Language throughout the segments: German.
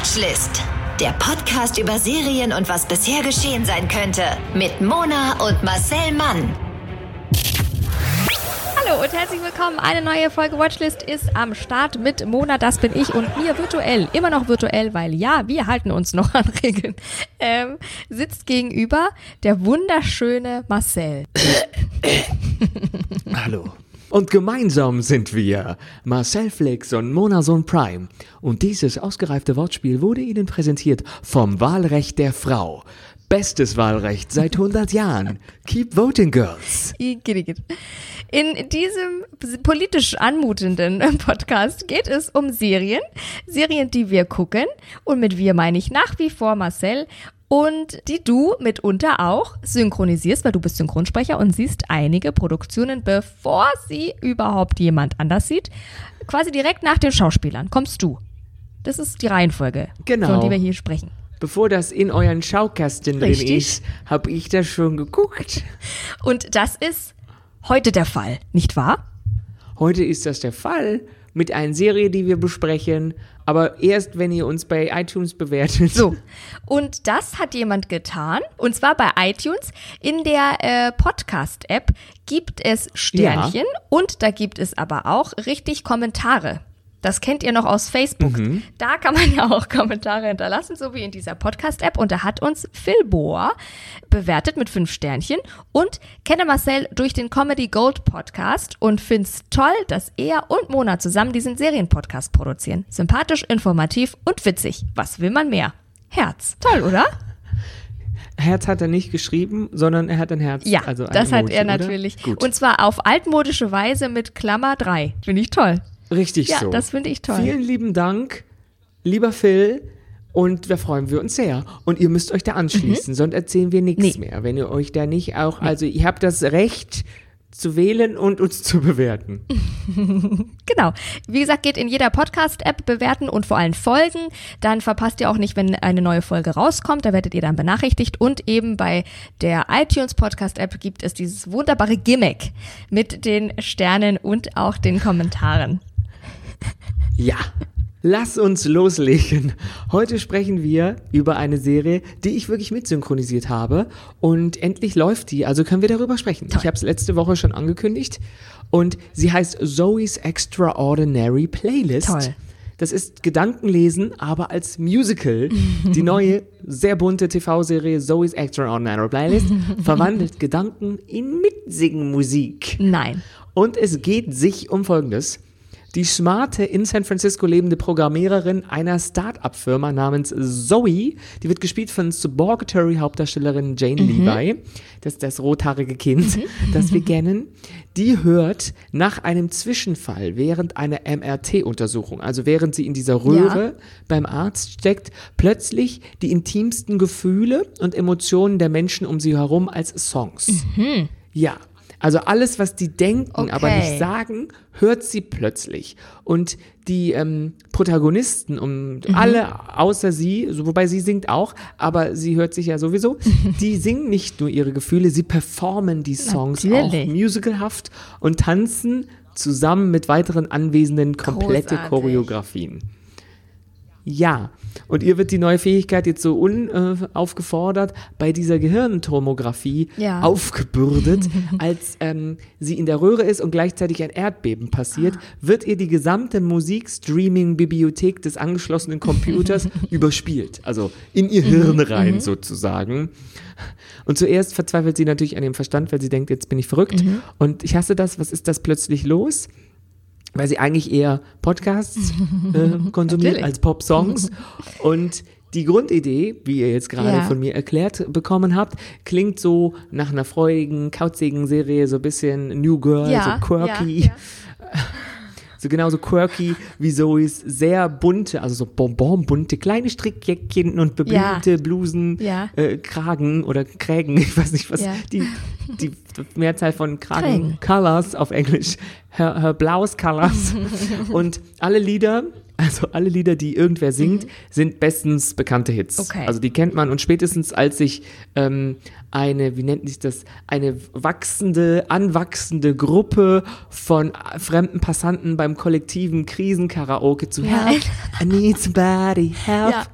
Watchlist. Der Podcast über Serien und was bisher geschehen sein könnte. Mit Mona und Marcel Mann. Hallo und herzlich willkommen. Eine neue Folge Watchlist ist am Start mit Mona, das bin ich und mir virtuell, immer noch virtuell, weil ja, wir halten uns noch an Regeln, ähm, sitzt gegenüber der wunderschöne Marcel. Hallo. Und gemeinsam sind wir Marcel Flix und Monason Prime. Und dieses ausgereifte Wortspiel wurde Ihnen präsentiert vom Wahlrecht der Frau. Bestes Wahlrecht seit 100 Jahren. Keep voting, girls. In diesem politisch anmutenden Podcast geht es um Serien. Serien, die wir gucken. Und mit wir meine ich nach wie vor Marcel und die du mitunter auch synchronisierst, weil du bist Synchronsprecher und siehst einige Produktionen, bevor sie überhaupt jemand anders sieht. Quasi direkt nach den Schauspielern kommst du. Das ist die Reihenfolge, Genau. von der wir hier sprechen. Bevor das in euren Schaukasten drin Richtig. ist, habe ich das schon geguckt. Und das ist heute der Fall, nicht wahr? Heute ist das der Fall mit einer Serie, die wir besprechen, aber erst wenn ihr uns bei iTunes bewertet. So. Und das hat jemand getan. Und zwar bei iTunes. In der äh, Podcast-App gibt es Sternchen und da gibt es aber auch richtig Kommentare. Das kennt ihr noch aus Facebook. Da kann man ja auch Kommentare hinterlassen, so wie in dieser Podcast-App. Und da hat uns Phil Bohr bewertet mit fünf Sternchen und kenne Marcel durch den Comedy Gold Podcast und find's toll, dass er und Mona zusammen diesen Serienpodcast produzieren. Sympathisch, informativ und witzig. Was will man mehr? Herz. Toll, oder? Herz hat er nicht geschrieben, sondern er hat ein Herz. Ja, also ein das hat Emoji, er oder? natürlich. Und zwar auf altmodische Weise mit Klammer 3. Finde ich toll. Richtig Ja, so. das finde ich toll. Vielen lieben Dank, lieber Phil. Und da freuen wir uns sehr. Und ihr müsst euch da anschließen, sonst erzählen wir nichts Mhm. Nee. mehr. Wenn ihr euch da nicht auch, also ihr habt das Recht zu wählen und uns zu bewerten. Genau. Wie gesagt, geht in jeder Podcast-App bewerten und vor allem folgen. Dann verpasst ihr auch nicht, wenn eine neue Folge rauskommt. Da werdet ihr dann benachrichtigt. Und eben bei der iTunes Podcast-App gibt es dieses wunderbare Gimmick mit den Sternen und auch den Kommentaren. Ja. Lass uns loslegen. Heute sprechen wir über eine Serie, die ich wirklich mitsynchronisiert habe. Und endlich läuft die, also können wir darüber sprechen. Ich habe es letzte Woche schon angekündigt. Und sie heißt Zoe's Extraordinary Playlist. Toll. Das ist Gedankenlesen, aber als Musical. Die neue, sehr bunte TV-Serie Zoe's Extraordinary Playlist verwandelt Gedanken in Mitsingen-Musik. Nein. Und es geht sich um Folgendes. Die smarte, in San Francisco lebende Programmiererin einer Start-up-Firma namens Zoe, die wird gespielt von Suborgatory-Hauptdarstellerin Jane Levi, das ist das rothaarige Kind, das wir kennen, die hört nach einem Zwischenfall während einer MRT-Untersuchung, also während sie in dieser Röhre beim Arzt steckt, plötzlich die intimsten Gefühle und Emotionen der Menschen um sie herum als Songs. Ja. Also alles, was die denken, aber Okay. nicht sagen, hört sie plötzlich. Und die ähm, Protagonisten, um alle außer sie, so, wobei sie singt auch, aber sie hört sich ja sowieso, die singen nicht nur ihre Gefühle, sie performen die Songs Natürlich. auch musicalhaft und tanzen zusammen mit weiteren Anwesenden komplette Großartig. Choreografien. Ja, und ihr wird die neue Fähigkeit jetzt so unaufgefordert bei dieser Gehirntomographie Ja. aufgebürdet, als ähm, sie in der Röhre ist und gleichzeitig ein Erdbeben passiert, wird ihr die gesamte Musikstreaming-Bibliothek des angeschlossenen Computers überspielt, also in ihr Hirn rein sozusagen. Und zuerst verzweifelt sie natürlich an ihrem Verstand, weil sie denkt, jetzt bin ich verrückt. Und ich hasse das, was ist das plötzlich los? Weil sie eigentlich eher Podcasts äh, konsumiert als Pop-Songs. Und die Grundidee, wie ihr jetzt gerade Ja. von mir erklärt bekommen habt, klingt so nach einer freudigen, kauzigen Serie, so ein bisschen New Girl, Ja, so quirky. ja, ja. So genauso quirky wie Zoe's sehr bunte, also so bonbonbunte kleine Strickjäckchen und beblümte Blusen, Ja. Äh, Kragen oder Krägen, ich weiß nicht was, Ja. die die Mehrzahl von Kragen, Colors auf Englisch, her, her Blouse Colors. Und alle Lieder, also alle Lieder, die irgendwer singt, mhm. sind bestens bekannte Hits. Okay. Also die kennt man und spätestens als sich ähm, eine, wie nennt sich das, eine wachsende, anwachsende Gruppe von fremden Passanten beim kollektiven Krisenkaraoke zu Help, I need somebody, help. Ja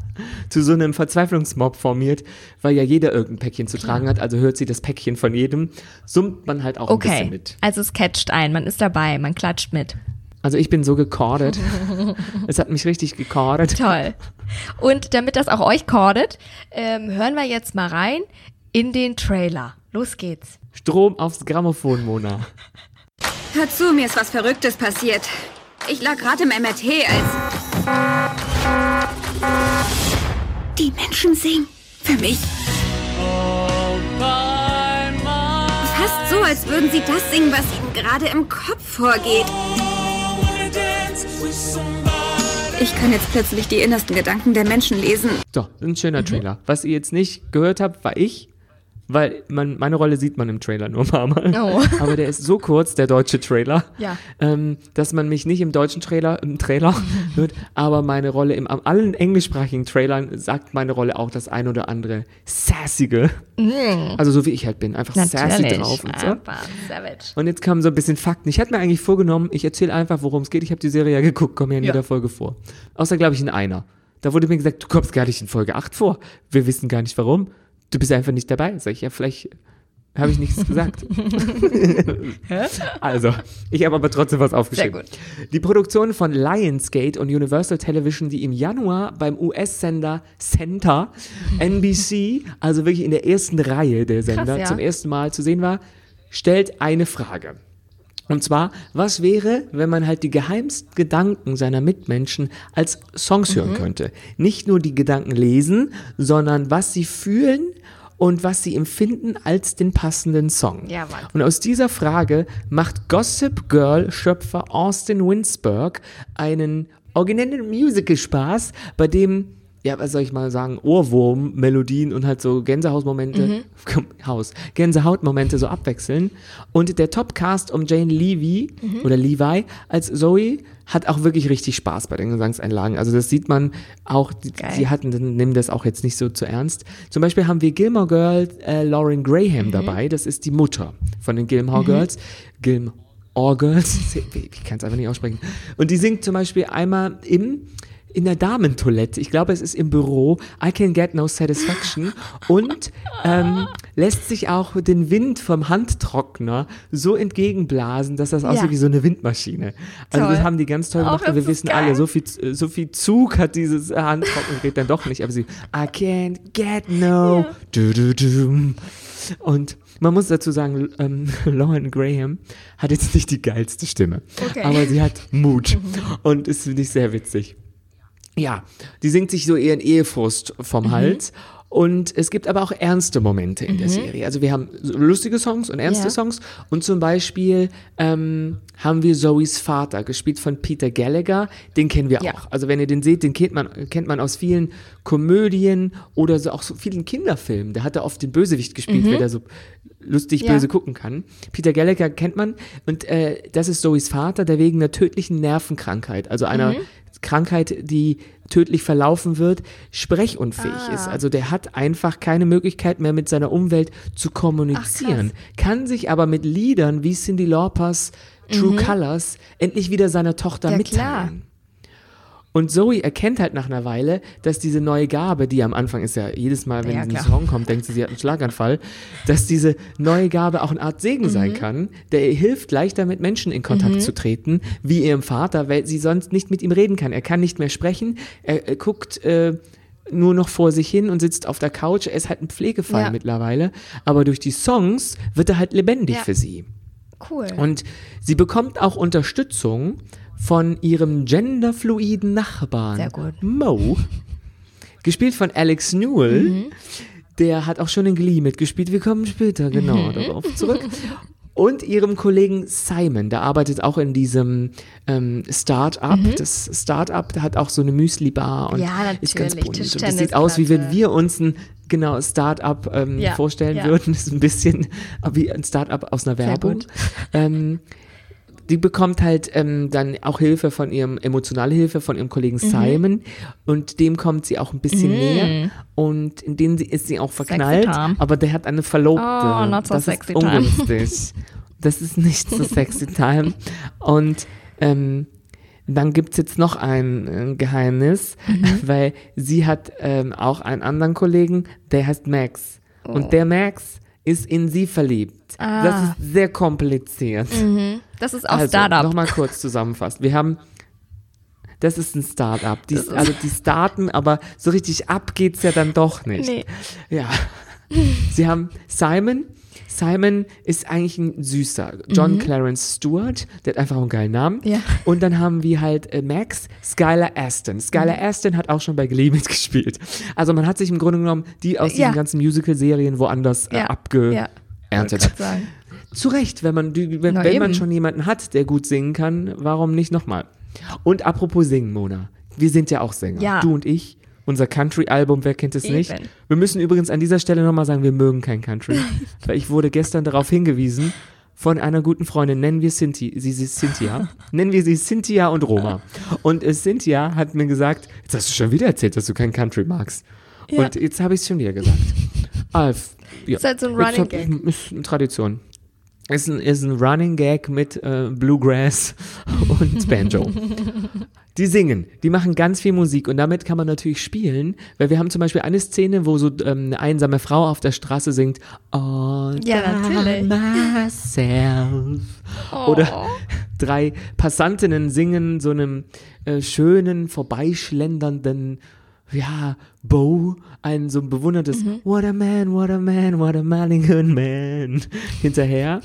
zu so einem Verzweiflungsmob formiert, weil ja jeder irgendein Päckchen zu tragen hat, also hört sie das Päckchen von jedem, summt man halt auch okay. ein bisschen mit. Also es catcht ein, man ist dabei, man klatscht mit. Also ich bin so gekordet. es hat mich richtig gekordet. Toll. Und damit das auch euch kordet, ähm, hören wir jetzt mal rein in den Trailer. Los geht's. Strom aufs Grammophon, Mona. Hör zu, mir ist was Verrücktes passiert. Ich lag gerade im MRT, als... Die Menschen singen für mich. Fast so, als würden sie das singen, was ihnen gerade im Kopf vorgeht. Ich kann jetzt plötzlich die innersten Gedanken der Menschen lesen. So, ein schöner Trailer. Was ihr jetzt nicht gehört habt, war ich. Weil man, meine Rolle sieht man im Trailer nur ein paar Mal. Oh. Aber der ist so kurz, der deutsche Trailer, ja. ähm, dass man mich nicht im deutschen Trailer, im Trailer hört, aber meine Rolle im allen englischsprachigen Trailern sagt meine Rolle auch das ein oder andere sassige. Mm. Also so wie ich halt bin, einfach Natürlich. sassy drauf und so. Und jetzt kamen so ein bisschen Fakten. Ich hatte mir eigentlich vorgenommen, ich erzähle einfach, worum es geht. Ich habe die Serie ja geguckt, komme ja in ja. jeder Folge vor. Außer, glaube ich, in einer. Da wurde mir gesagt, du kommst gar nicht in Folge 8 vor. Wir wissen gar nicht warum du bist einfach nicht dabei. Sag ich, ja, vielleicht habe ich nichts gesagt. also, ich habe aber trotzdem was aufgeschrieben. Sehr gut. Die Produktion von Lionsgate und Universal Television, die im Januar beim US-Sender Center NBC, also wirklich in der ersten Reihe der Sender, Krass, ja. zum ersten Mal zu sehen war, stellt eine Frage. Und zwar, was wäre, wenn man halt die geheimsten Gedanken seiner Mitmenschen als Songs mhm. hören könnte? Nicht nur die Gedanken lesen, sondern was sie fühlen und was sie empfinden als den passenden Song. Ja, und aus dieser Frage macht Gossip Girl Schöpfer Austin Winsberg einen originellen Musical-Spaß, bei dem ja, was soll ich mal sagen, Ohrwurm-Melodien und halt so Gänsehautmomente, mhm. Haus, Gänsehautmomente so abwechseln. Und der Topcast um Jane Levy mhm. oder Levi als Zoe hat auch wirklich richtig Spaß bei den Gesangseinlagen. Also das sieht man auch, die, sie hatten, nehmen das auch jetzt nicht so zu ernst. Zum Beispiel haben wir Gilmore Girls äh, Lauren Graham mhm. dabei, das ist die Mutter von den Gilmore mhm. Girls. Gilmore Girls, ich kann es einfach nicht aussprechen. Und die singt zum Beispiel einmal im in der Damentoilette, ich glaube, es ist im Büro, I can get no satisfaction und ähm, lässt sich auch den Wind vom Handtrockner so entgegenblasen, dass das aussieht ja. wie so eine Windmaschine. Also toll. das haben die ganz toll gemacht und wir wissen geil. alle, so viel, so viel Zug hat dieses Handtrocknergerät dann doch nicht, aber sie, I can't get no, ja. du, du, du. und man muss dazu sagen, ähm, Lauren Graham hat jetzt nicht die geilste Stimme, okay. aber sie hat Mut und ist, finde ich, sehr witzig ja, die singt sich so ihren Ehefrust vom mhm. Hals. Und es gibt aber auch ernste Momente in mhm. der Serie. Also wir haben lustige Songs und ernste ja. Songs. Und zum Beispiel ähm, haben wir Zoes Vater, gespielt von Peter Gallagher. Den kennen wir ja. auch. Also wenn ihr den seht, den kennt man, kennt man aus vielen Komödien oder so auch so vielen Kinderfilmen. Der hat da oft den Bösewicht gespielt, mhm. wer da so lustig ja. böse gucken kann. Peter Gallagher kennt man. Und äh, das ist Zoes Vater, der wegen einer tödlichen Nervenkrankheit, also einer mhm. Krankheit, die tödlich verlaufen wird, sprechunfähig ah. ist. Also der hat einfach keine Möglichkeit mehr mit seiner Umwelt zu kommunizieren, Ach, kann sich aber mit Liedern wie Cindy Lauper's True mhm. Colors endlich wieder seiner Tochter ja, mitteilen. Klar. Und Zoe erkennt halt nach einer Weile, dass diese neue Gabe, die am Anfang ist ja jedes Mal, wenn ja, ein Song kommt, denkt sie, sie hat einen Schlaganfall, dass diese neue Gabe auch eine Art Segen mhm. sein kann, der ihr hilft, leichter mit Menschen in Kontakt mhm. zu treten, wie ihrem Vater, weil sie sonst nicht mit ihm reden kann. Er kann nicht mehr sprechen, er, er guckt äh, nur noch vor sich hin und sitzt auf der Couch. Er ist halt ein Pflegefall ja. mittlerweile, aber durch die Songs wird er halt lebendig ja. für sie. Cool. Und sie bekommt auch Unterstützung von ihrem genderfluiden Nachbarn Sehr gut. Mo, gespielt von Alex Newell. Mhm. Der hat auch schon in Glee mitgespielt. Wir kommen später genau mhm. darauf zurück. Und ihrem Kollegen Simon, der arbeitet auch in diesem ähm, Start-up. Mhm. Das Start-up hat auch so eine Müsli-Bar und ja, ist ganz bunt. Und das sieht aus, wie wenn wir uns ein genau Start-up ähm, Ja, vorstellen ja. würden. Das ist ein bisschen wie ein Start-up aus einer Werbung. Ähm, die bekommt halt ähm, dann auch Hilfe von ihrem, emotionale Hilfe von ihrem Mhm. Kollegen Simon und dem kommt sie auch ein bisschen näher und in den sie, ist sie auch verknallt, aber der hat eine Verlobte. Oh, not so das sexy ist time. ungünstig. das ist nicht so sexy time und ähm, dann gibt's jetzt noch ein äh, Geheimnis, Mhm. weil sie hat ähm, auch einen anderen Kollegen, der heißt Max. Oh. Und der Max ist in sie verliebt. Ah. Das ist sehr kompliziert. Das ist auch Also, Startup. Nochmal kurz zusammenfassen. Wir haben, das ist ein Startup. Die, also die starten, aber so richtig ab geht's ja dann doch nicht. Nee. Ja. Sie haben Simon. Simon ist eigentlich ein süßer. John Clarence Stewart, der hat einfach einen geilen Namen. Mhm. Ja. Und dann haben wir halt äh, Max, Skylar Aston. Skylar Mhm. Aston hat auch schon bei Glee mitgespielt. Also man hat sich im Grunde genommen die aus Ja. diesen ganzen Musical-Serien woanders äh, Ja. Ja. abgeerntet. Sagen. Zu Recht, wenn man, die- wenn, wenn man schon jemanden hat, der gut singen kann, warum nicht nochmal? Und apropos singen, Mona. Wir sind ja auch Sänger. Ja. Du und ich. Unser Country-Album, wer kennt es Eben. nicht? Wir müssen übrigens an dieser Stelle nochmal sagen, wir mögen kein Country. weil ich wurde gestern darauf hingewiesen von einer guten Freundin, nennen wir Cynthia, sie, sie Cynthia, nennen wir sie Cynthia und Roma. Und äh, Cynthia hat mir gesagt, jetzt hast du schon wieder erzählt, dass du kein Country magst. Ja. Und jetzt habe ich es schon wieder gesagt. Alf, ja. Ist halt so ein Running Gag. Ist eine Tradition. Ist ein, ist ein Running Gag mit äh, Bluegrass und Banjo. Die singen, die machen ganz viel Musik und damit kann man natürlich spielen, weil wir haben zum Beispiel eine Szene, wo so ähm, eine einsame Frau auf der Straße singt, All Ja, natürlich. by myself. Oder drei Passantinnen singen so einem äh, schönen, vorbeischlendernden, ja, Bo, ein so ein bewundertes What a man, what a man, what a Mulligan man hinterher.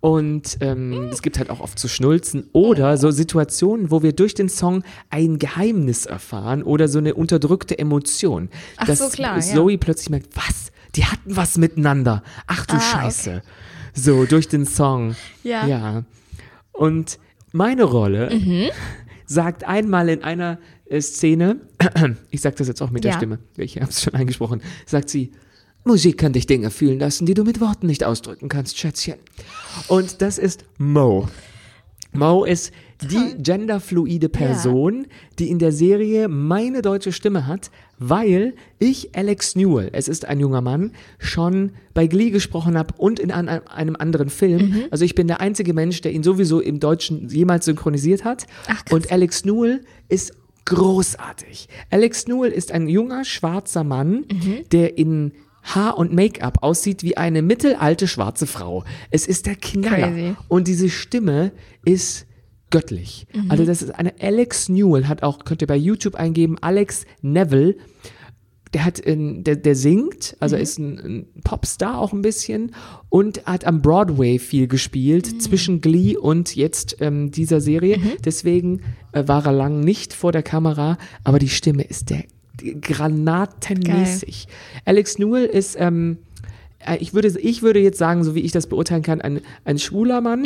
Und ähm, es gibt halt auch oft so Schnulzen oder so Situationen, wo wir durch den Song ein Geheimnis erfahren oder so eine unterdrückte Emotion. Ach dass so, klar, ja. Zoe plötzlich merkt, was? Die hatten was miteinander. Ach du Ah, Scheiße. So, durch den Song. Ja. Ja. Und meine Rolle Mhm. Sagt einmal in einer äh, Szene, ich sag das jetzt auch mit der Ja. Stimme, ich habe es schon eingesprochen, sagt sie, Musik kann dich Dinge fühlen lassen, die du mit Worten nicht ausdrücken kannst, Schätzchen. Und das ist Mo. Mo ist die genderfluide Person, die in der Serie meine deutsche Stimme hat, weil ich Alex Newell, es ist ein junger Mann, schon bei Glee gesprochen habe und in an, einem anderen Film. Mhm. Also ich bin der einzige Mensch, der ihn sowieso im Deutschen jemals synchronisiert hat. Ach, und Alex Newell ist großartig. Alex Newell ist ein junger schwarzer Mann, Mhm. der in Haar und Make-up aussieht wie eine mittelalte schwarze Frau. Es ist der Knaller. Crazy. Und diese Stimme ist göttlich. Also das ist eine Alex Newell, hat auch, könnt ihr bei YouTube eingeben, Alex Neville. Der hat, in, der, der singt, also ist ein, ein Popstar auch ein bisschen und hat am Broadway viel gespielt, zwischen Glee und jetzt ähm, dieser Serie. Deswegen äh, war er lang nicht vor der Kamera, aber die Stimme ist der granatenmäßig. Alex Newell ist, ähm, äh, ich würde, ich würde jetzt sagen, so wie ich das beurteilen kann, ein, ein schwuler Mann,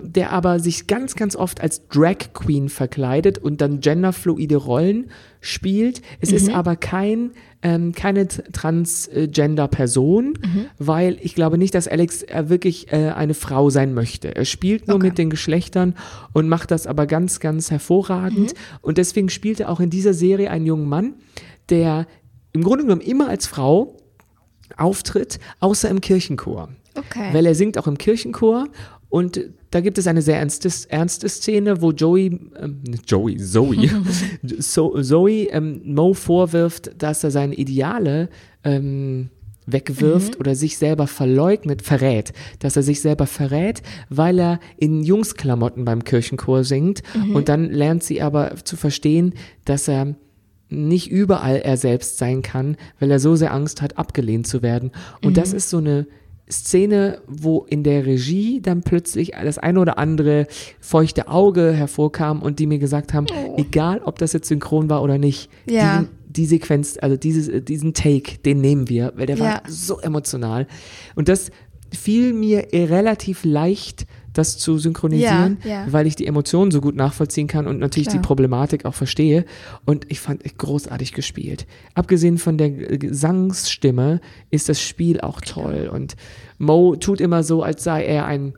der aber sich ganz, ganz oft als Drag Queen verkleidet und dann genderfluide Rollen spielt. Es ist aber kein, ähm, keine Transgender-Person, weil ich glaube nicht, dass Alex äh, wirklich äh, eine Frau sein möchte. Er spielt nur Okay. mit den Geschlechtern und macht das aber ganz, ganz hervorragend. Und deswegen spielt er auch in dieser Serie einen jungen Mann, der im Grunde genommen immer als Frau auftritt, außer im Kirchenchor. Okay. Weil er singt auch im Kirchenchor und da gibt es eine sehr ernste, ernste Szene, wo Joey, ähm, Joey, Zoe, so, Zoe ähm, Mo vorwirft, dass er seine Ideale ähm, wegwirft oder sich selber verleugnet, verrät, dass er sich selber verrät, weil er in Jungsklamotten beim Kirchenchor singt und dann lernt sie aber zu verstehen, dass er nicht überall er selbst sein kann, weil er so sehr Angst hat, abgelehnt zu werden. Und das ist so eine Szene, wo in der Regie dann plötzlich das eine oder andere feuchte Auge hervorkam und die mir gesagt haben, egal ob das jetzt synchron war oder nicht, Ja. diesen, die Sequenz, also dieses, diesen Take, den nehmen wir, weil der Ja. war so emotional. Und das fiel mir relativ leicht das zu synchronisieren, Ja, ja. weil ich die Emotionen so gut nachvollziehen kann und natürlich Klar. die Problematik auch verstehe. Und ich fand echt großartig gespielt. Abgesehen von der Gesangsstimme ist das Spiel auch toll. Und Mo tut immer so, als sei er ein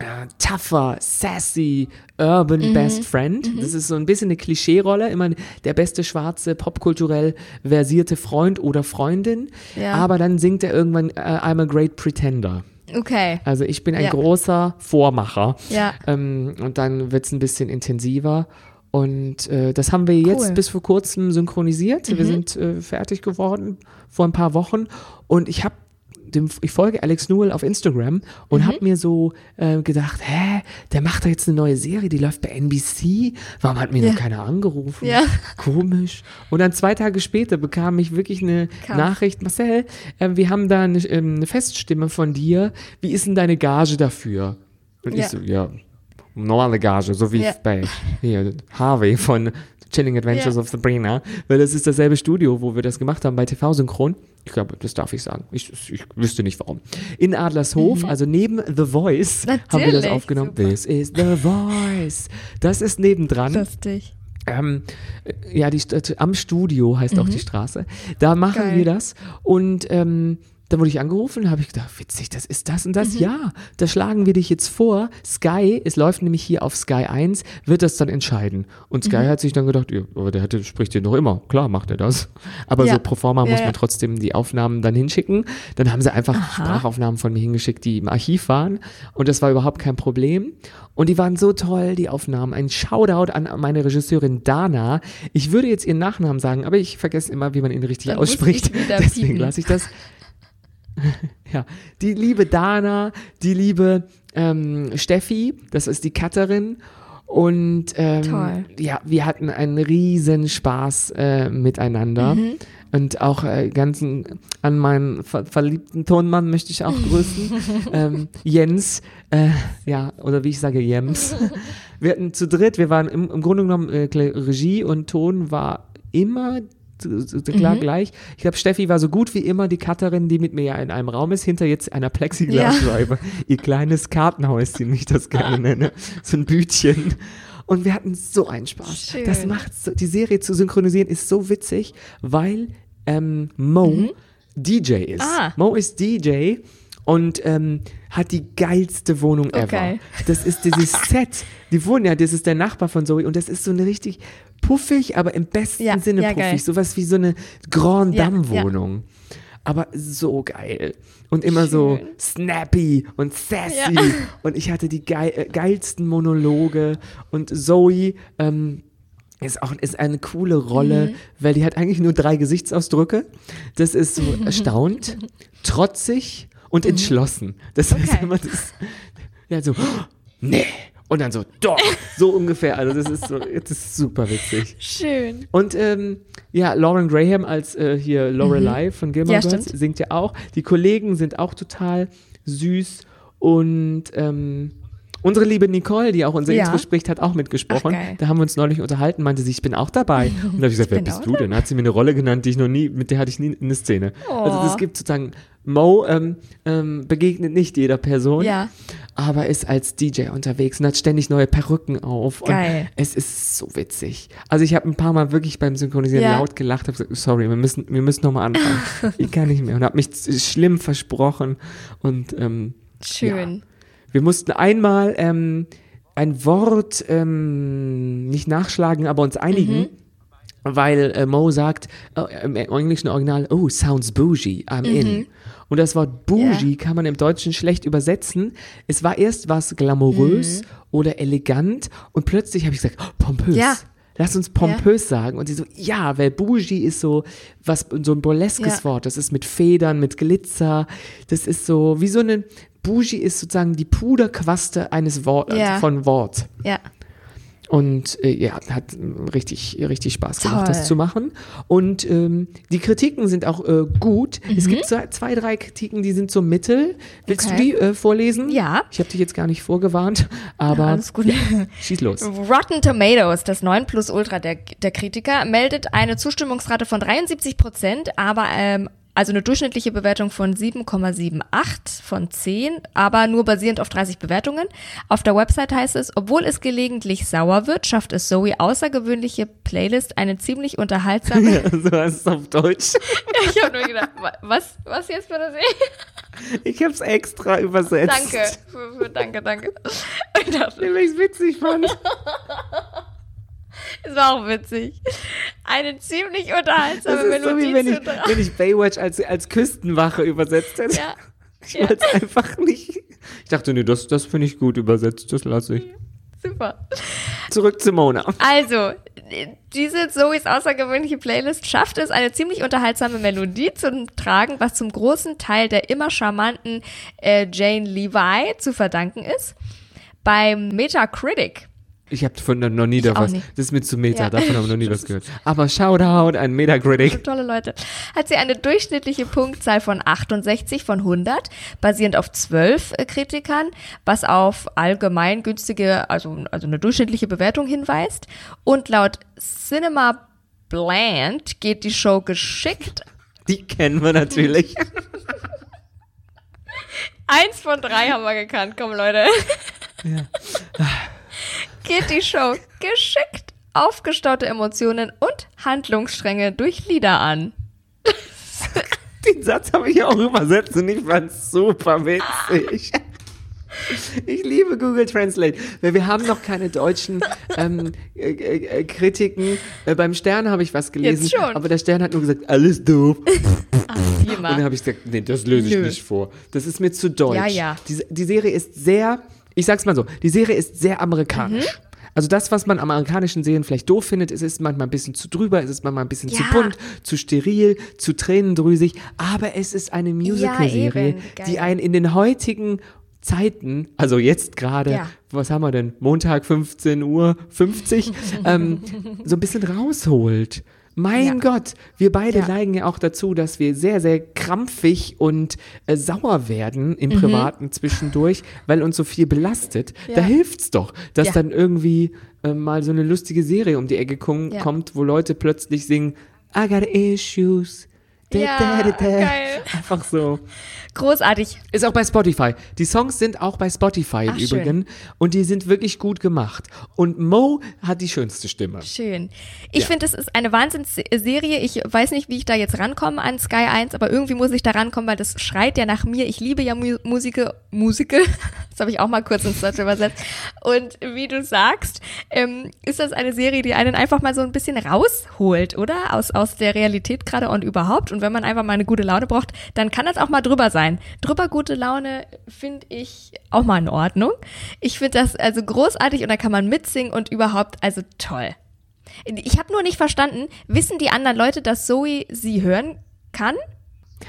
äh, tougher, sassy, urban Mhm. best friend. Das ist so ein bisschen eine Klischee-Rolle, immer der beste schwarze, popkulturell versierte Freund oder Freundin. Ja. Aber dann singt er irgendwann äh, I'm a great pretender. Okay. Also ich bin ein Ja. großer Vormacher. Ja. Ähm, und dann wird es ein bisschen intensiver. Und äh, das haben wir jetzt Cool. Mhm. bis vor kurzem synchronisiert. Wir sind äh, fertig geworden vor ein paar Wochen. Und ich habe dem, ich folge Alex Newell auf Instagram und Mhm. habe mir so äh, gedacht, hä, der macht da jetzt eine neue Serie, die läuft bei NBC. Warum hat mir Ja. noch keiner angerufen? Ja. Komisch. Und dann zwei Tage später bekam ich wirklich eine Krass. Nachricht, Marcel, äh, wir haben da eine, ähm, eine Feststimme von dir. Wie ist denn deine Gage dafür? Und Ja. ich so, ja, normale Gage, so wie Ja. bei hier, Harvey von Chilling Adventures Ja. of Sabrina, weil das ist dasselbe Studio, wo wir das gemacht haben bei TV Synchron. Ich glaube, das darf ich sagen. Ich, ich wüsste nicht warum. In Adlershof, also neben The Voice, haben wir das Mhm. Natürlich, aufgenommen. super. This is The Voice. Das ist nebendran. Lustig. Ähm, äh, ja, die, am Studio heißt auch die Straße. Da machen Mhm. Geil. wir das. Und ähm, dann wurde ich angerufen, habe ich gedacht, witzig, das ist das und das. Mhm. Ja, da schlagen wir dich jetzt vor. Sky, es läuft nämlich hier auf Sky 1, wird das dann entscheiden. Und Sky Mhm. hat sich dann gedacht, ja, aber der hätte, spricht den doch immer. Klar macht er das. Aber Ja. so pro forma Ja, muss man trotzdem die Aufnahmen dann hinschicken. Dann haben sie einfach Sprachaufnahmen von mir hingeschickt, die im Archiv waren. Und das war überhaupt kein Problem. Und die waren so toll, die Aufnahmen. Ein Shoutout an meine Regisseurin Dana. Ich würde jetzt ihren Nachnamen sagen, aber ich vergesse immer, wie man ihn richtig Dann ausspricht. Deswegen lasse ich das. ja, die liebe Dana, die liebe ähm, Steffi, das ist die Cutterin. Und ähm, Toll. ja, wir hatten einen riesen Spaß äh, miteinander. Mhm. Und auch äh, ganzen an meinen ver verliebten Tonmann möchte ich auch grüßen. ähm, Jens, äh, ja, oder wie ich sage, Jems. Wir hatten zu dritt, wir waren im, im Grunde genommen, äh, Regie und Ton war immer klar Mhm. gleich. Ich glaube, Steffi war so gut wie immer die Cutterin, die mit mir ja in einem Raum ist, hinter jetzt einer Plexiglasscheibe. Ihr kleines Kartenhäuschen, wie ich das gerne nenne. So ein Bütchen. Und wir hatten so einen Spaß. Schön. Das macht so, die Serie zu synchronisieren ist so witzig, weil ähm, Mo DJ ist. Mhm. Ah. Mo ist DJ und ähm, hat die geilste Wohnung ever. geil. Das ist dieses Set. Die wohnen ja, das ist der Nachbar von Zoe und das ist so eine richtig puffig, aber im besten Ja, Sinne ja, puffig. geil. Sowas wie so eine Grand Ja, Dame Wohnung. Aber so geil. Und immer so Schön. snappy und sassy. Ja. Und ich hatte die geil, äh, geilsten Monologe. Und Zoe ähm, ist auch ist eine coole Rolle, Mhm. weil die hat eigentlich nur drei Gesichtsausdrücke. Das ist so erstaunt, trotzig und entschlossen. Das Mhm. Okay. immer das. Ja, so, nee. Und dann so, doch, so ungefähr. Also das ist so, das ist super witzig. Schön. Und ähm, ja, Lauren Graham als äh, hier Lorelei von Gilmore Mhm. Ja, Girls stimmt. singt ja auch. Die Kollegen sind auch total süß und ähm, unsere liebe Nicole, die auch unser Ja. Intro spricht, hat auch mitgesprochen. Ach, da haben wir uns neulich unterhalten, meinte sie, ich bin auch dabei. Und da habe ich gesagt, wer bin bist du denn? Hat sie mir eine Rolle genannt, die ich noch nie, mit der hatte ich nie eine Szene. Also Oh. es gibt sozusagen Mo ähm, ähm, begegnet nicht jeder Person, Ja. Aber ist als DJ unterwegs und hat ständig neue Perücken auf. Geil. Und es ist so witzig. Also ich habe ein paar Mal wirklich beim Synchronisieren Ja. laut gelacht, habe gesagt, sorry, wir müssen, wir müssen nochmal anfangen. ich kann nicht mehr und habe mich schlimm versprochen und ähm, Schön. wir mussten einmal ähm, ein Wort ähm, nicht nachschlagen, aber uns einigen. Mhm. Weil äh, Mo sagt äh, im englischen Original, oh, sounds bougie, I'm in. Und das Wort bougie Mhm. Ja. kann man im Deutschen schlecht übersetzen. Es war erst was glamourös Mhm. oder elegant und plötzlich habe ich gesagt, oh, pompös. Ja. Lass uns pompös sagen. Und sie so, ja, weil Bougie ist so was, so ein burleskes Ja. Wort. Das ist mit Federn, mit Glitzer. Das ist so, wie so eine, Bougie ist sozusagen die Puderquaste eines Wort, Ja. von Wort. Ja. Und äh, ja, hat richtig, richtig Spaß gemacht, Toll. das zu machen. Und ähm, die Kritiken sind auch äh, gut. Es Mhm. gibt so zwei, drei Kritiken, die sind so mittel. Willst Okay. du die äh, vorlesen? Ja. Ich habe dich jetzt gar nicht vorgewarnt, aber Alles gut. schieß los. Rotten Tomatoes, das 9 Plus Ultra der, der Kritiker, meldet eine Zustimmungsrate von 73 Prozent, aber ähm, also eine durchschnittliche Bewertung von 7,78 von 10, aber nur basierend auf 30 Bewertungen. Auf der Website heißt es, obwohl es gelegentlich sauer wird, schafft es Zoe außergewöhnliche Playlist eine ziemlich unterhaltsame. Ja, so heißt es auf Deutsch. ich habe nur gedacht, wa- was, was jetzt für das? Ich hab's extra übersetzt. Danke, für, für, danke, danke. Ich dachte, ich witzig fand. es war auch witzig. Eine ziemlich unterhaltsame Das ist so Melodie wie wenn ich, wenn ich Baywatch als, als Küstenwache übersetzt hätte. Ja. Ich ja. wollte es einfach nicht. Ich dachte, nee, das, das finde ich gut übersetzt, das lasse ich. Super. Zurück zu Mona. Also, diese Zoes außergewöhnliche Playlist schafft es, eine ziemlich unterhaltsame Melodie zu tragen, was zum großen Teil der immer charmanten äh, Jane Levi zu verdanken ist. Beim Metacritic Ich habe von noch nie da was. nicht. Das ist mir zu Meta, Ja. davon habe ich noch nie was gehört. Aber Shoutout an Metacritic. tolle Leute, hat sie eine durchschnittliche Punktzahl von 68 von 100, basierend auf 12 äh, Kritikern, was auf allgemein günstige, also, also eine durchschnittliche Bewertung hinweist. Und laut Cinema Bland geht die Show geschickt. Die kennen wir natürlich. Eins von drei haben wir gekannt, komm Leute. Geht die Show geschickt aufgestaute Emotionen und Handlungsstränge durch Lieder an. Den Satz habe ich auch übersetzt und ich fand's super witzig. Ich liebe Google Translate, weil wir haben noch keine deutschen ähm, äh, äh, Kritiken. Äh, beim Stern habe ich was gelesen, aber der Stern hat nur gesagt, alles doof. Wie Und dann habe ich gesagt, nee, das löse ich Nö. nicht vor. Das ist mir zu deutsch. Ja, ja. Die, die Serie ist sehr, ich sag's mal so, die Serie ist sehr amerikanisch. Mhm. Also das, was man am amerikanischen Serien vielleicht doof findet, ist, ist manchmal ein bisschen zu drüber, es ist manchmal ein bisschen zu Ja. bunt, zu steril, zu tränendrüsig, aber es ist eine Musical-Serie. Geil. die einen in den heutigen Zeiten, also jetzt gerade, Ja. was haben wir denn, Montag 15 Uhr 50, ähm, so ein bisschen rausholt. Mein Ja. Gott, wir beide Ja. neigen ja auch dazu, dass wir sehr, sehr krampfig und äh, sauer werden im Mhm. Privaten zwischendurch, weil uns so viel belastet. Da Ja. hilft's doch, dass dann irgendwie äh, mal so eine lustige Serie um die Ecke kommt, wo Leute plötzlich singen, I got issues. Ja, geil. Einfach so. Großartig. Ist auch bei Spotify. Die Songs sind auch bei Spotify im Ach, schön. Übrigen. Und die sind wirklich gut gemacht. Und Mo hat die schönste Stimme. Schön. Ich Ja. finde, es ist eine Wahnsinnsserie. Ich weiß nicht, wie ich da jetzt rankomme an Sky 1, aber irgendwie muss ich da rankommen, weil das schreit ja nach mir. Ich liebe ja Mu Musik, Musical. Das habe ich auch mal kurz ins Deutsche übersetzt. Und wie du sagst, ähm, ist das eine Serie, die einen einfach mal so ein bisschen rausholt, oder? Aus, aus der Realität gerade und überhaupt. Und wenn man einfach mal eine gute Laune braucht, dann kann das auch mal drüber sein. Drüber gute Laune finde ich auch mal in Ordnung. Ich finde das also großartig und da kann man mitsingen und überhaupt, also toll. Ich habe nur nicht verstanden, wissen die anderen Leute, dass Zoe sie hören kann?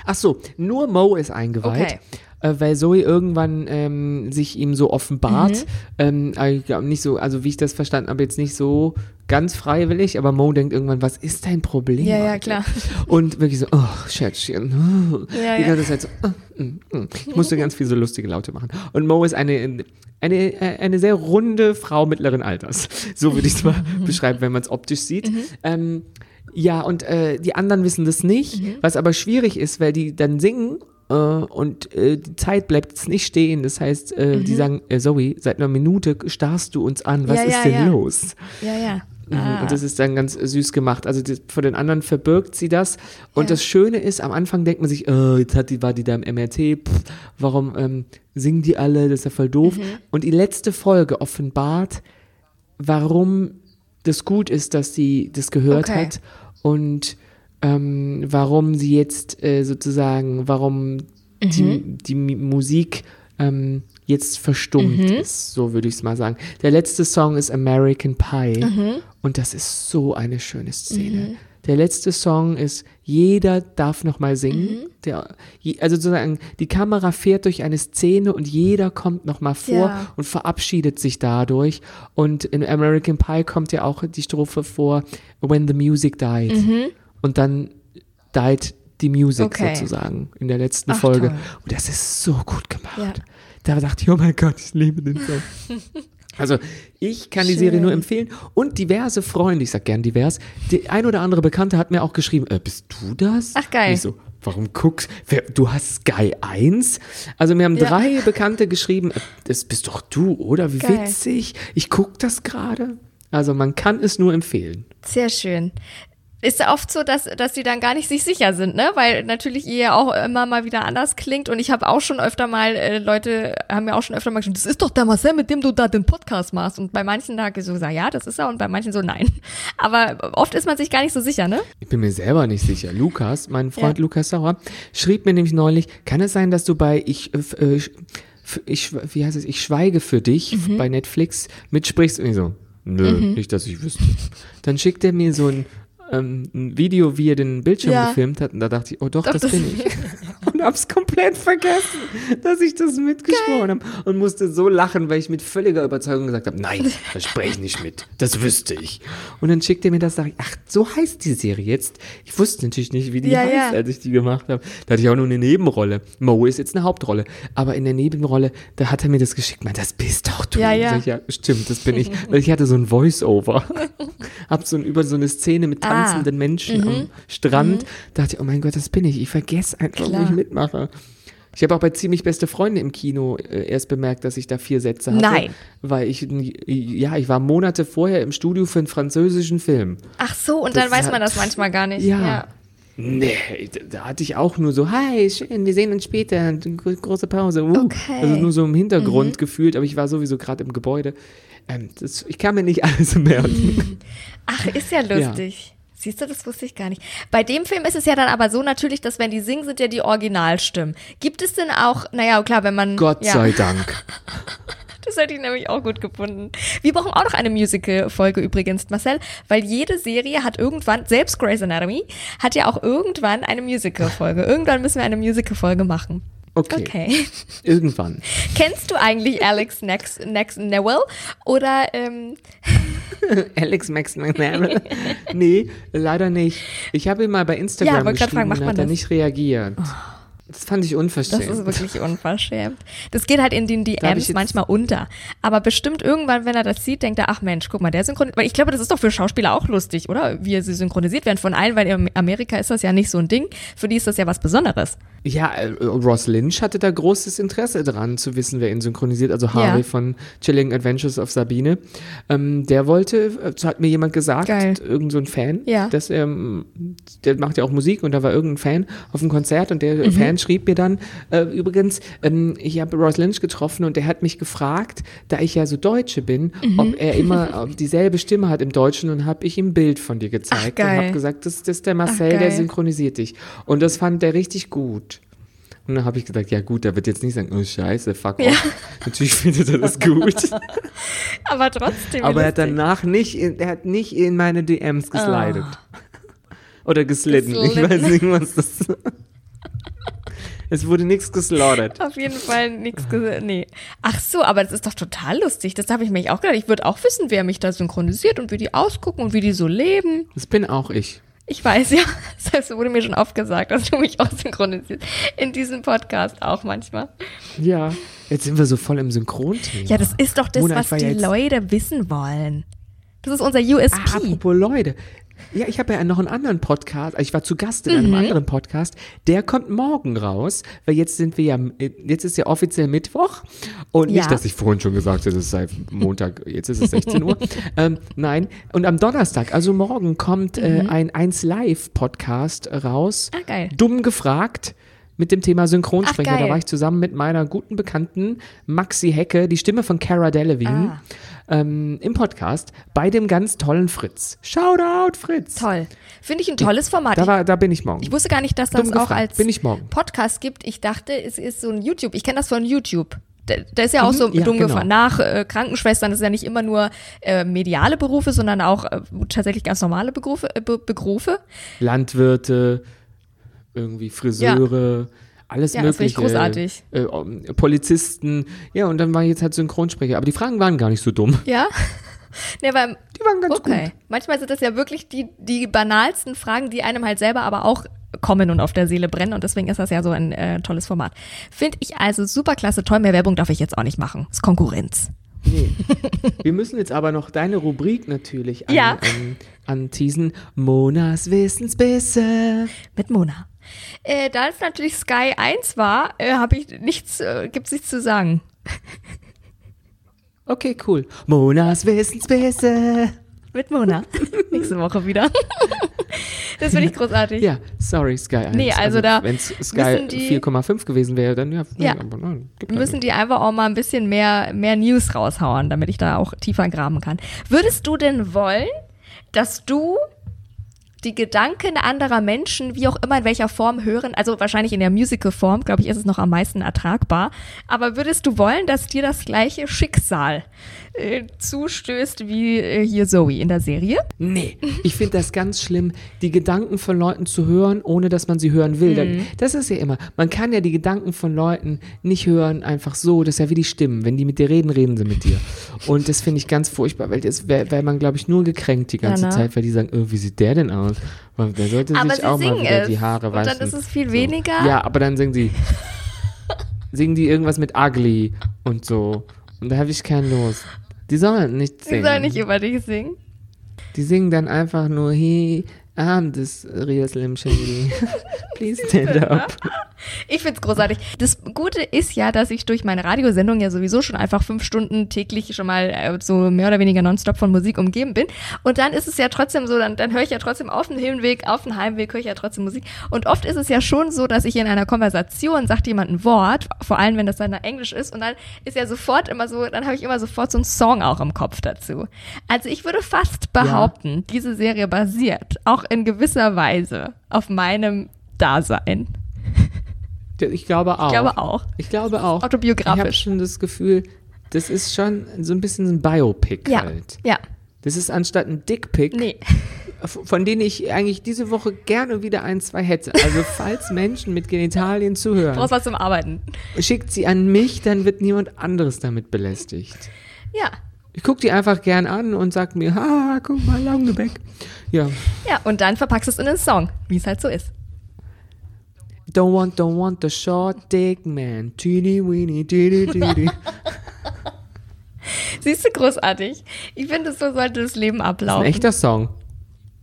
Ach so, nur Mo ist eingeweiht. Okay. Äh, weil Zoe irgendwann ähm, sich ihm so offenbart. Mhm. Ähm, nicht so, also wie ich das verstanden habe, jetzt nicht so ganz freiwillig, aber Mo denkt irgendwann, was ist dein Problem? Ja, ja, klar. Und wirklich so, oh, Schätzchen. Ja, Die ja. ganze Zeit so, mm, mm, mm. ich musste ganz viel so lustige Laute machen. Und Mo ist eine, eine, äh, eine sehr runde Frau mittleren Alters. So würde ich es mal beschreiben, wenn man es optisch sieht. Mhm. Ähm, ja, und äh, die anderen wissen das nicht, Mhm. was aber schwierig ist, weil die dann singen und äh, die Zeit bleibt jetzt nicht stehen. Das heißt, äh, die sagen, äh, Zoe, seit einer Minute starrst du uns an. Was Mhm. Ja, ist ja, denn ja. los? Ja, ja. Mhm, Ah. Und das ist dann ganz süß gemacht. Also die, vor den anderen verbirgt sie das. Und das Schöne ist, am Anfang denkt man sich, oh, jetzt hat die, war die da im MRT, pff, warum ähm, singen die alle, das ist ja voll doof. Mhm. Und die letzte Folge offenbart, warum das gut ist, dass sie das gehört Okay. hat und ähm, warum sie jetzt äh, sozusagen, warum die, Mhm. die Mi- Musik ähm, jetzt verstummt Mhm. ist, so würde ich es mal sagen. Der letzte Song ist American Pie Mhm. und das ist so eine schöne Szene. Der letzte Song ist Jeder darf noch mal singen. Mhm. Der, also sozusagen die Kamera fährt durch eine Szene und jeder kommt noch mal vor Ja. und verabschiedet sich dadurch. Und in American Pie kommt ja auch die Strophe vor When the music died. Und dann died die Music. Okay. sozusagen in der letzten Ach, Folge. toll. Und das ist so gut gemacht. Ja. Da dachte ich, oh mein Gott, ich liebe den Song. Also, ich kann die Serie Schön. nur empfehlen. Und diverse Freunde, ich sag gern divers, die ein oder andere Bekannte hat mir auch geschrieben, äh, bist du das? Ach, geil. Und ich so, Warum guckst du? hast Sky 1? Also mir haben Ja. drei Bekannte geschrieben, äh, das bist doch du, oder? Wie Geil. witzig. Ich guck das gerade. Also man kann es nur empfehlen. Sehr schön. Ist ja oft so, dass, dass die dann gar nicht sich sicher sind, ne? Weil natürlich ihr ja auch immer mal wieder anders klingt. Und ich habe auch schon öfter mal, äh, Leute haben mir auch schon öfter mal geschrieben, das ist doch der Marcel, mit dem du da den Podcast machst. Und bei manchen da so gesagt, ja, das ist er. Und bei manchen so, nein. Aber oft ist man sich gar nicht so sicher, ne? Ich bin mir selber nicht sicher. Lukas, mein Freund Ja. Lukas Sauer, schrieb mir nämlich neulich, kann es sein, dass du bei ich, äh, äh, ich, wie heißt es, ich schweige für dich Mhm. bei Netflix mitsprichst? Und ich so, nö, nicht, dass ich wüsste. Dann schickt er mir so ein, ähm, ein Video, wie er den Bildschirm Ja. gefilmt hat und da dachte ich, oh doch, Doch, das, das- bin ich. und hab's komplett vergessen, dass ich das mitgesprochen habe und musste so lachen, weil ich mit völliger Überzeugung gesagt habe, nein, das spreche ich nicht mit, das wüsste ich. Und dann schickt er mir das, sag ich, ach, so heißt die Serie jetzt. Ich wusste natürlich nicht, wie die Ja, heißt, ja. als ich die gemacht habe. Da hatte ich auch nur eine Nebenrolle. Mo ist jetzt eine Hauptrolle, aber in der Nebenrolle, da hat er mir das geschickt, man, das bist doch du. Ja, ja. Ich, ja, stimmt, das bin ich. Weil ich hatte so ein Voice-Over. hab so ein, über so eine Szene mit Ah. tanzenden Menschen am Strand. Dachte ich, oh mein Gott, das bin ich. Ich vergesse einfach, wo Klar. ich mitmache. Ich habe auch bei ziemlich beste Freunde im Kino äh, erst bemerkt, dass ich da vier Sätze hatte. Nein. Weil ich, ja, ich war Monate vorher im Studio für einen französischen Film. Ach so, und dann Das weiß hat- man das manchmal gar nicht. Ja. Nee, da- hatte ich auch nur so, hi, schön, wir sehen uns später, gro- große Pause. Uh. Okay. Also nur so im Hintergrund gefühlt, aber ich war sowieso gerade im Gebäude. Ähm, das, ich kann mir nicht alles merken. Ach, ist ja lustig. Siehst du, das wusste ich gar nicht. Bei dem Film ist es ja dann aber so natürlich, dass wenn die singen, sind ja die Originalstimmen. Gibt es denn auch, naja, klar, wenn man. Gott ja, sei Dank. Das hätte ich nämlich auch gut gefunden. Wir brauchen auch noch eine Musical-Folge übrigens, Marcel, weil jede Serie hat irgendwann, selbst Grey's Anatomy, hat ja auch irgendwann eine Musical-Folge. Irgendwann müssen wir eine Musical-Folge machen. Okay. Okay. Irgendwann. Kennst du eigentlich Alex Nex, Nex Newell? Oder, ähm, Alex Max McNamara? nee, leider nicht. Ich habe ihm mal bei Instagram Ja, geschrieben fragen, macht man hat er nicht reagiert. Das fand ich das unverschämt. ist wirklich unverschämt. Das geht halt in den DMs manchmal unter. Aber bestimmt irgendwann, wenn er das sieht, denkt er, ach Mensch, guck mal, der synchronisiert. Weil ich glaube, das ist doch für Schauspieler auch lustig, oder? Wie sie synchronisiert werden von allen, weil in Amerika ist das ja nicht so ein Ding. Für die ist das ja was Besonderes. Ja, äh, Ross Lynch hatte da großes Interesse dran, zu wissen, wer ihn synchronisiert. Also Harvey Ja. von Chilling Adventures of Sabine. Ähm, der wollte, äh, hat mir jemand gesagt, Geil. irgend so ein Fan, Ja. dass er, der macht ja auch Musik und da war irgendein Fan auf dem Konzert und der Mhm. Fan schrieb mir dann, äh, übrigens, ähm, ich habe Ross Lynch getroffen und der hat mich gefragt, da ich ja so Deutsche bin, Mhm. ob er immer dieselbe Stimme hat im Deutschen und habe ich ihm ein Bild von dir gezeigt und geil. habe gesagt, das, das ist der Marcel, der geil. synchronisiert dich. Und das fand der richtig gut. Und dann habe ich gesagt, ja gut, der wird jetzt nicht sagen, oh scheiße, fuck Ja. off. Natürlich findet er das gut. Aber trotzdem. Aber er hat danach nicht, in, er hat nicht in meine DMs geslidet. Oder geslitten. Ich weiß nicht, was das Es wurde nichts geslaughtert. Auf jeden Fall nichts gesagt. Nee. Ach so, aber das ist doch total lustig. Das habe ich mich auch gedacht. Ich würde auch wissen, wer mich da synchronisiert und wie die ausgucken und wie die so leben. Das bin auch ich. Ich weiß ja, das wurde mir schon oft gesagt, dass du mich auch synchronisierst. In diesem Podcast auch manchmal. Ja. Jetzt sind wir so voll im Synchronthema. Ja, das ist doch das, Mona, was die Leute wissen wollen. Das ist unser USP. Ah, apropos Leute. Ja, ich habe ja noch einen anderen Podcast. Ich war zu Gast in Mhm. einem anderen Podcast. Der kommt morgen raus, weil jetzt sind wir ja, jetzt ist ja offiziell Mittwoch. Und Ja. nicht, dass ich vorhin schon gesagt hätte, es sei Montag, jetzt ist es 16 Uhr. ähm, nein. Und am Donnerstag, also morgen, kommt äh, ein 1 Live Podcast raus. Mhm. Ah, geil. Dumm gefragt. Mit dem Thema Synchronsprecher. Ach, da war ich zusammen mit meiner guten Bekannten Maxi Hecke, die Stimme von Cara Delevingne, Ah. Ähm, im Podcast bei dem ganz tollen Fritz. Shoutout, Fritz. Toll. Finde ich ein tolles Format. Da, war, da bin ich morgen. Ich wusste gar nicht, dass das Dumm auch gefragt. als Bin ich morgen. Podcast gibt. Ich dachte, es ist so ein YouTube. Ich kenne das von YouTube. Da ist ja auch so Mhm. ja, dumm genau. Nach äh, Krankenschwestern ist ja nicht immer nur äh, mediale Berufe, sondern auch äh, tatsächlich ganz normale Berufe. Äh, Be Berufe. Landwirte, irgendwie Friseure, alles Ja, das mögliche. großartig. Äh, ähm, Polizisten. Ja, und dann war ich jetzt halt Synchronsprecher. Aber die Fragen waren gar nicht so dumm. Ja. ne, weil, Die waren ganz okay. gut. Manchmal sind das ja wirklich die, die banalsten Fragen, die einem halt selber aber auch kommen und auf der Seele brennen. Und deswegen ist das ja so ein äh, tolles Format. Finde ich also super klasse. Toll, mehr Werbung darf ich jetzt auch nicht machen. Das ist Konkurrenz. Nee. Wir müssen jetzt aber noch deine Rubrik natürlich an, Ja. an, anteasen. Monas Wissensbisse. Mit Mona. Äh, da es natürlich Sky 1 war, äh, habe ich nichts, äh, gibt's nichts zu sagen. Okay, cool. Monas Wissensbisse. Mit Mona. Nächste Woche wieder. das finde ich großartig. Ja, sorry, Sky 1. Nee, also da Wenn es Sky müssen die- 4,5 gewesen wäre, dann ja. Ja. nein, gibt Müssen die einfach auch mal ein bisschen mehr, mehr News raushauen, damit ich da auch tiefer graben kann. Würdest du denn wollen, dass du die Gedanken anderer Menschen, wie auch immer in welcher Form hören, also wahrscheinlich in der Musical-Form, glaube ich, ist es noch am meisten ertragbar, aber würdest du wollen, dass dir das gleiche Schicksal äh, zustößt wie äh, hier Zoe in der Serie? Nee, ich finde das ganz schlimm, die Gedanken von Leuten zu hören, ohne dass man sie hören will. Mhm. Das ist ja immer, man kann ja die Gedanken von Leuten nicht hören, einfach so, das ist ja wie die Stimmen. Wenn die mit dir reden, reden sie mit dir. Und das finde ich ganz furchtbar, weil das wäre wär man, glaube ich, nur gekränkt die ganze Ja, ne? Zeit, weil die sagen, oh, wie sieht der denn aus? Weil Der sollte Aber sich auch mal wieder es. die Haare Und waschen. dann ist es viel weniger- Ja, aber dann singen sie, singen die irgendwas mit ugly und so. Und da habe ich keinen Lust. Die sollen nicht singen. soll nicht über dich singen. Die singen dann einfach nur, hey, I'm this real Slim Shady. Please stand up. Ich find's großartig. Das Gute ist ja, dass ich durch meine Radiosendung ja sowieso schon einfach fünf Stunden täglich schon mal äh, so mehr oder weniger nonstop von Musik umgeben bin. Und dann ist es ja trotzdem so, dann, dann höre ich ja trotzdem auf dem Hinweg, auf dem Heimweg höre ich ja trotzdem Musik. Und oft ist es ja schon so, dass ich in einer Konversation sagt jemand ein Wort, vor allem wenn das dann Englisch ist, und dann ist ja sofort immer so, dann habe ich immer sofort so einen Song auch im Kopf dazu. Also ich würde fast behaupten, diese Serie basiert auch in gewisser Weise auf meinem Dasein. Ich glaube auch. Ich glaube auch. Ich glaube auch. Autobiografisch. Ich habe schon das Gefühl, das ist schon so ein bisschen ein Biopic Ja, halt. ja, Das ist anstatt ein Dickpick, nee. von denen ich eigentlich diese Woche gerne wieder ein, zwei hätte. Also falls Menschen mit Genitalien zuhören, Brauchst was zum Arbeiten. schickt sie an mich, dann wird niemand anderes damit belästigt. Ja, Ich gucke die einfach gern an und sag mir, ha, guck mal, Laugebeck. Ja, ja, und dann verpackst du es in einen Song, wie es halt so ist. don't want, don't want the short dick man. Teeny weeny, teeny, teeny. Siehst du, großartig. Ich finde, so sollte das Leben Das ist ablaufen. ein echter Song.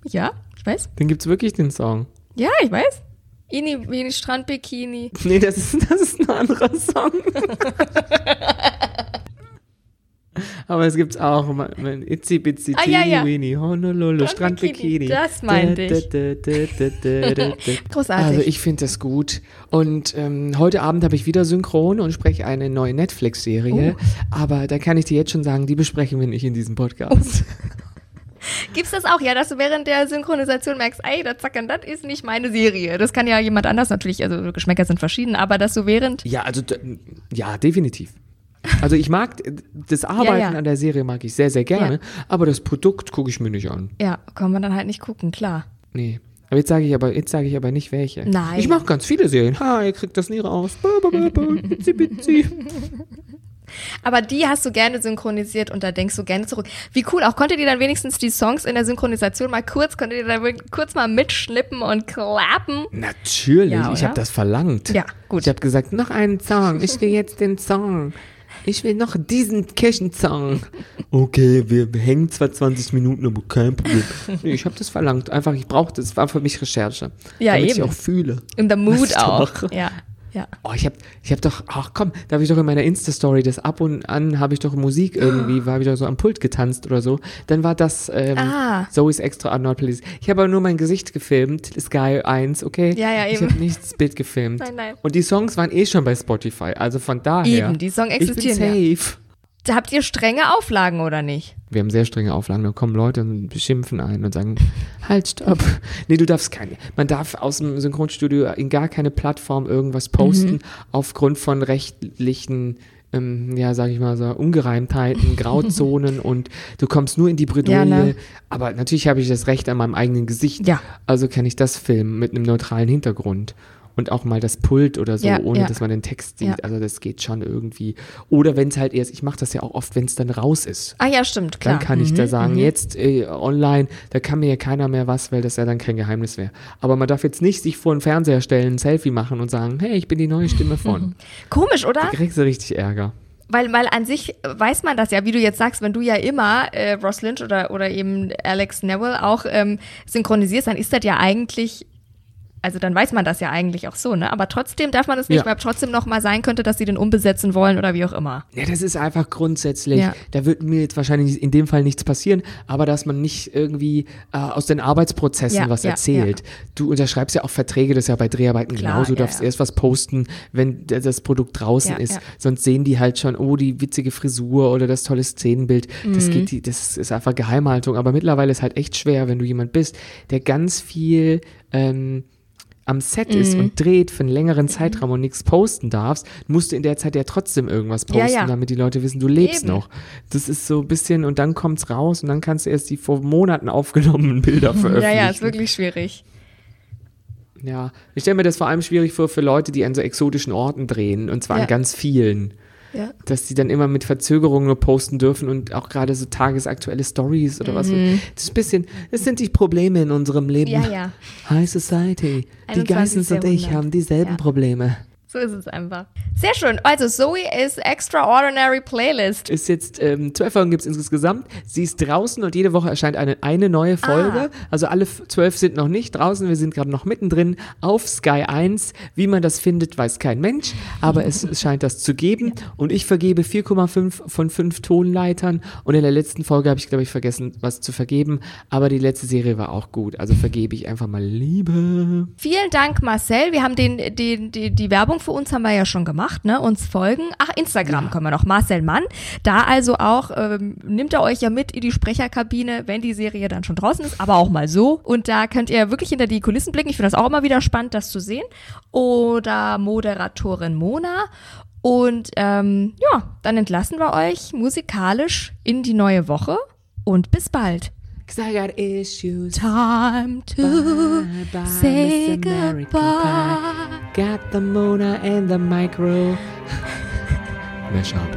Ja, ich weiß. Den gibt's wirklich, den Song. Ja, ich weiß. Ini, Vini, Strandbikini. Nee, das ist, das ist ein anderer Song. Aber es gibt's auch. Itzy Bitsy Ah, ja, ja. Teeny Weeny Honolulu Strandbikini, Strandbikini. das meinte ich. Großartig. Also ich finde das gut. Und ähm, heute Abend habe ich wieder Synchron und spreche eine neue Netflix-Serie. Oh. Aber da kann ich dir jetzt schon sagen, die besprechen wir nicht in diesem Podcast. Gibt's das auch, ja, dass du während der Synchronisation merkst, ey, das Zackern, das ist nicht meine Serie. Das kann ja jemand anders natürlich, also Geschmäcker sind verschieden, aber dass du während, Ja, also ja, definitiv. Also ich mag das Arbeiten ja. an der Serie mag ich sehr, sehr gerne, Ja. aber das Produkt gucke ich mir nicht an. ja, kann man dann halt nicht gucken, klar. Nee. Aber jetzt sage ich aber, jetzt sage ich aber nicht welche. Nein. Ich mache ganz viele Serien. Ha, ihr kriegt das nie raus. Ba, ba, ba, ba, bitzi, bitzi. Aber die hast du gerne synchronisiert und da denkst du gerne zurück. Wie cool, auch konntet ihr dann wenigstens die Songs in der Synchronisation mal kurz, konntet ihr da wirklich kurz mal mitschnippen und klappen? Natürlich, Ja, ich habe das verlangt. Ja, gut. Ich habe gesagt, noch einen Song. Ich will jetzt den Song. Ich will noch diesen Kirchensong. Okay, wir hängen zwar 20 Minuten, aber kein Problem. Nee, ich habe das verlangt. Einfach, ich brauchte es. War für mich Recherche. Ja, damit ich eben. auch fühle. In der Mood Was auch. Ja, ja. Oh, ich habe ich hab doch, ach komm, da habe ich doch in meiner Insta-Story, das ab und an habe ich doch Musik irgendwie, war wieder so am Pult getanzt oder so. Dann war das ähm, Ah. Zoe's Extra Not Police. Ich habe aber nur mein Gesicht gefilmt, Sky 1, okay? Ja, ja, Ich eben. habe nichts Bild gefilmt. Nein, nein. Und die Songs waren eh schon bei Spotify, also von daher. Eben, die Songs Ich bin existieren safe. Da habt ihr strenge Auflagen oder nicht? Wir haben sehr strenge Auflagen, da kommen Leute und beschimpfen einen und sagen, halt, stopp. Nee, du darfst keine. Man darf aus dem Synchronstudio in gar keine Plattform irgendwas posten, Mhm. aufgrund von rechtlichen, ähm, ja, sag ich mal so, Ungereimtheiten, Grauzonen und du kommst nur in die Bredouille. Ja, ne? Aber natürlich habe ich das Recht an meinem eigenen Gesicht. Ja. Also kann ich das filmen mit einem neutralen Hintergrund. Und auch mal das Pult oder so, Ja, ohne ja. dass man den Text sieht. Ja. Also das geht schon irgendwie. Oder wenn es halt erst, ich mache das ja auch oft, wenn es dann raus ist. Ah ja, stimmt, klar. Dann kann ich da Mhm, sagen, mhm. jetzt äh, online, da kann mir ja keiner mehr was, weil das ja dann kein Geheimnis wäre. Aber man darf jetzt nicht sich vor den Fernseher stellen, ein Selfie machen und sagen, hey, ich bin die neue Stimme von. Komisch, oder? Da kriegst du richtig Ärger. Weil, weil an sich weiß man das ja, wie du jetzt sagst, wenn du ja immer äh, Ross Lynch oder, oder eben Alex Neville auch ähm, synchronisierst, dann ist das ja eigentlich Also dann weiß man das ja eigentlich auch so, ne? Aber trotzdem darf man es nicht, Ja. weil trotzdem noch mal sein könnte, dass sie den umbesetzen wollen oder wie auch immer. Ja, das ist einfach grundsätzlich. Ja. Da wird mir jetzt wahrscheinlich in dem Fall nichts passieren, aber dass man nicht irgendwie äh, aus den Arbeitsprozessen Ja, was erzählt. Du unterschreibst ja auch Verträge, das ist ja bei Dreharbeiten Klar, genauso. Du darfst erst was posten, wenn das Produkt draußen ist. Sonst sehen die halt schon, oh, die witzige Frisur oder das tolle Szenenbild. Mhm. Das geht, das ist einfach Geheimhaltung. Aber mittlerweile ist halt echt schwer, wenn du jemand bist, der ganz viel ähm, am Set ist Mhm. und dreht für einen längeren Zeitraum und nichts posten darfst, musst du in der Zeit ja trotzdem irgendwas posten, Ja, ja. damit die Leute wissen, du lebst Eben. noch. Das ist so ein bisschen, und dann kommt's raus und dann kannst du erst die vor Monaten aufgenommenen Bilder Ja, veröffentlichen. ja, ist wirklich schwierig. Ja, ich stelle mir das vor allem schwierig vor für Leute, die an so exotischen Orten drehen, und zwar Ja. an ganz vielen. Ja. Dass die dann immer mit Verzögerungen nur posten dürfen und auch gerade so tagesaktuelle Stories oder was. Das ist ein bisschen, das sind die Probleme in unserem Leben. Mhm. Ja, ja. High Society. Die 21. Geissens und ich haben dieselben. Probleme. So ist es einfach. Sehr schön. Also Zoe ist Extraordinary Playlist. Ist jetzt, ähm, zwölf Folgen gibt es insgesamt. Sie ist draußen und jede Woche erscheint eine, eine neue Folge. Also alle zwölf sind noch nicht draußen. Wir sind gerade noch mittendrin auf Sky 1. Wie man das findet, weiß kein Mensch. Aber es, es scheint das zu geben. Und ich vergebe 4,5 von 5 Tonleitern. Und in der letzten Folge habe ich, glaube ich, vergessen, was zu vergeben. Aber die letzte Serie war auch gut. Also vergebe ich einfach mal Liebe. Vielen Dank, Marcel. Wir haben den, den, die, die Werbung für uns haben wir ja schon gemacht, ne? Uns folgen. Ach, Instagram können wir noch. Marcel Mann. Da also auch, ähm, nimmt er euch ja mit in die Sprecherkabine, wenn die Serie dann schon draußen ist, aber auch mal so. Und da könnt ihr wirklich hinter die Kulissen blicken. Ich finde das auch immer wieder spannend, das zu sehen. Oder Moderatorin Mona. Und ähm, ja, dann entlassen wir euch musikalisch in die neue Woche und bis bald. Cause I got issues. Time to Bye, bye, say goodbye. Pie. Got the Mona and the Micro. Mashup.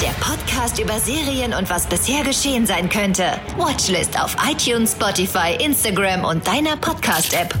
Der Podcast über Serien und was bisher geschehen sein könnte. Watchlist auf iTunes, Spotify, Instagram und deiner Podcast-App.